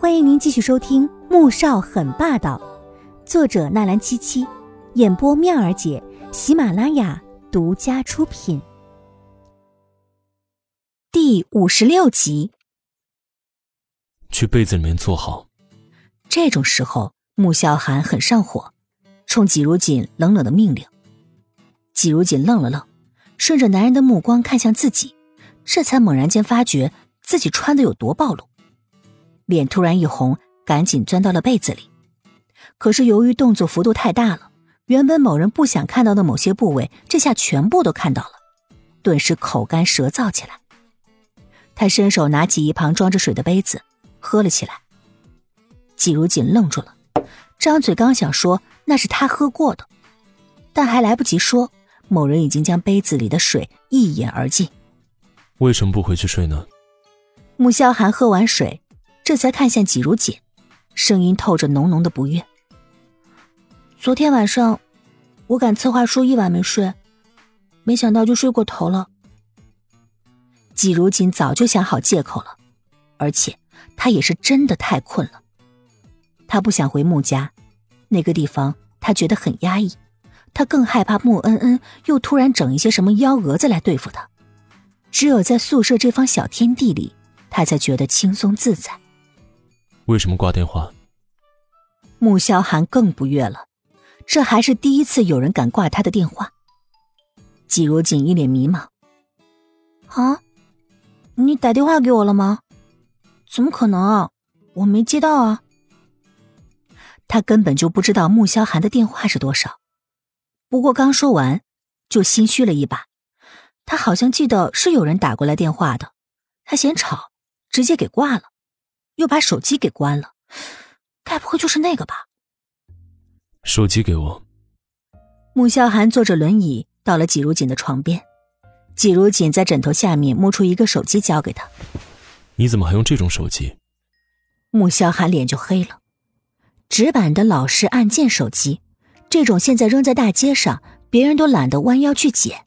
欢迎您继续收听《穆少很霸道》，作者纳兰七七，演播妙儿姐，喜马拉雅独家出品。第五十六集，去被子里面坐好。这种时候，穆萧寒很上火，冲季如锦冷冷的命令。季如锦愣了愣，顺着男人的目光看向自己，这才猛然间发觉自己穿的有多暴露。脸突然一红，赶紧钻到了被子里。可是由于动作幅度太大了，原本某人不想看到的某些部位，这下全部都看到了，顿时口干舌燥起来。他伸手拿起一旁装着水的杯子，喝了起来。季如锦愣住了，张嘴刚想说那是他喝过的，但还来不及说，某人已经将杯子里的水一饮而尽。为什么不回去睡呢？穆萧寒喝完水。这才看向季如锦，声音透着浓浓的不悦。昨天晚上，我赶策划书一晚没睡，没想到就睡过头了。季如锦早就想好借口了，而且他也是真的太困了。他不想回穆家，那个地方他觉得很压抑，他更害怕穆恩恩又突然整一些什么幺蛾子来对付他。只有在宿舍这方小天地里，他才觉得轻松自在。为什么挂电话？穆萧寒更不悦了，这还是第一次有人敢挂他的电话。季如锦一脸迷茫：“啊，你打电话给我了吗？怎么可能？我没接到啊。”他根本就不知道穆萧寒的电话是多少，不过刚说完，就心虚了一把。他好像记得是有人打过来电话的，他嫌吵，直接给挂了。又把手机给关了，该不会就是那个吧？手机给我。穆萧寒坐着轮椅到了季如锦的床边，季如锦在枕头下面摸出一个手机交给他。你怎么还用这种手机？穆萧寒脸就黑了，直板的老式按键手机，这种现在扔在大街上，别人都懒得弯腰去捡。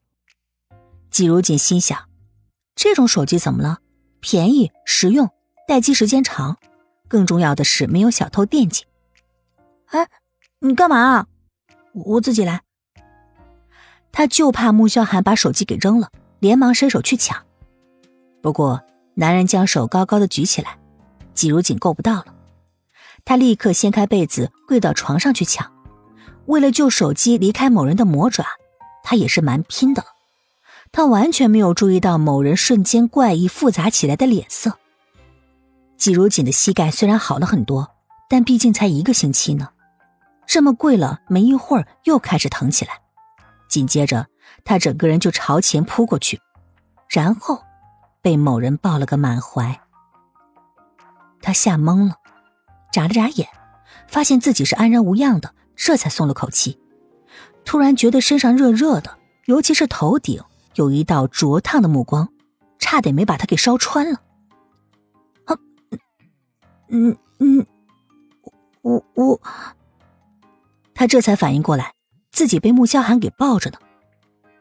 季如锦心想，这种手机怎么了？便宜实用。待机时间长，更重要的是没有小偷惦记。哎，你干嘛？我自己来。他就怕穆萧寒把手机给扔了，连忙伸手去抢。不过男人将手高高的举起来，季如锦够不到了。他立刻掀开被子，跪到床上去抢。为了救手机离开某人的魔爪，他也是蛮拼的了。他完全没有注意到某人瞬间怪异复杂起来的脸色。季如锦的膝盖虽然好了很多，但毕竟才一个星期呢，这么跪了没一会儿又开始疼起来，紧接着他整个人就朝前扑过去，然后被某人抱了个满怀。他吓懵了，眨了眨眼，发现自己是安然无恙的，这才松了口气。突然觉得身上热热的，尤其是头顶有一道灼烫的目光，差点没把他给烧穿了。嗯嗯，我我，他这才反应过来，自己被穆萧寒给抱着呢，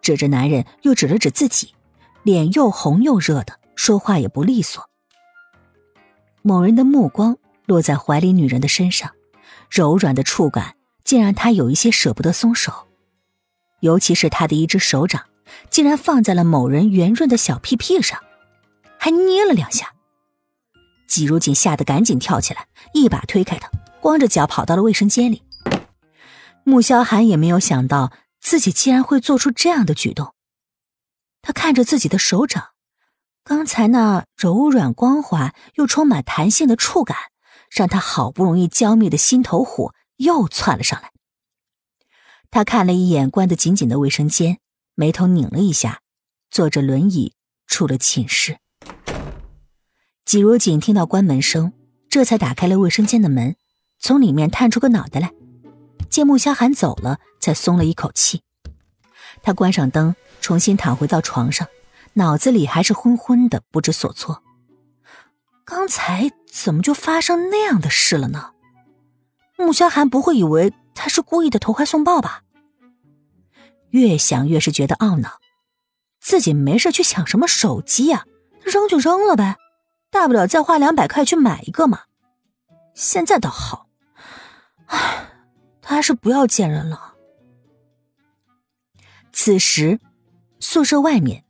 指着男人，又指了指自己，脸又红又热的，说话也不利索。某人的目光落在怀里女人的身上，柔软的触感竟让他有一些舍不得松手，尤其是他的一只手掌，竟然放在了某人圆润的小屁屁上，还捏了两下。季如锦吓得赶紧跳起来，一把推开他，光着脚跑到了卫生间里。穆萧寒也没有想到自己竟然会做出这样的举动。他看着自己的手掌，刚才那柔软光滑又充满弹性的触感，让他好不容易浇灭的心头火又窜了上来。他看了一眼关得紧紧的卫生间，眉头拧了一下，坐着轮椅出了寝室。季如锦听到关门声，这才打开了卫生间的门，从里面探出个脑袋来，见穆萧寒走了，才松了一口气。他关上灯，重新躺回到床上，脑子里还是昏昏的，不知所措。刚才怎么就发生那样的事了呢？穆萧寒不会以为他是故意的投怀送抱吧？越想越是觉得懊恼，自己没事去抢什么手机呀？扔就扔了呗。大不了再花两百块去买一个嘛。现在倒好，唉，他还是不要见人了。此时，宿舍外面，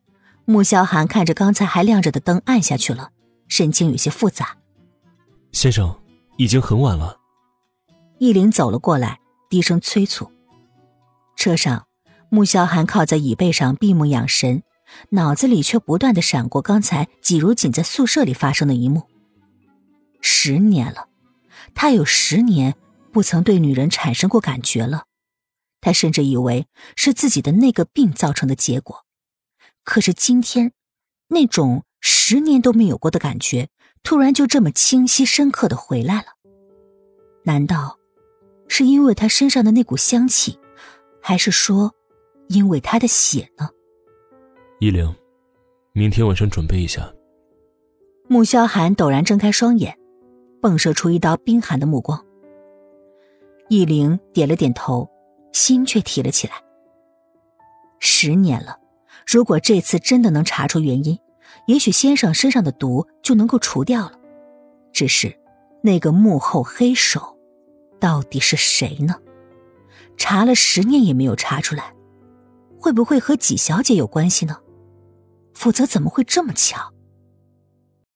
穆萧寒看着刚才还亮着的灯暗下去了，神情有些复杂。先生，已经很晚了。易林走了过来，低声催促。车上，穆萧寒靠在椅背上闭目养神，脑子里却不断的闪过刚才季如锦在宿舍里发生的一幕。十年了，他有十年不曾对女人产生过感觉了。他甚至以为是自己的那个病造成的结果，可是今天，那种十年都没有过的感觉，突然就这么清晰深刻的回来了。难道是因为他身上的那股香气，还是说因为他的血呢？依灵，明天晚上准备一下。穆萧寒陡然睁开双眼，迸射出一道冰寒的目光。易灵点了点头。心却提了起来。十年了，如果这次真的能查出原因，也许先生身上的毒就能够除掉了。只是，那个幕后黑手，到底是谁呢？查了十年也没有查出来，会不会和纪小姐有关系呢？否则怎么会这么巧？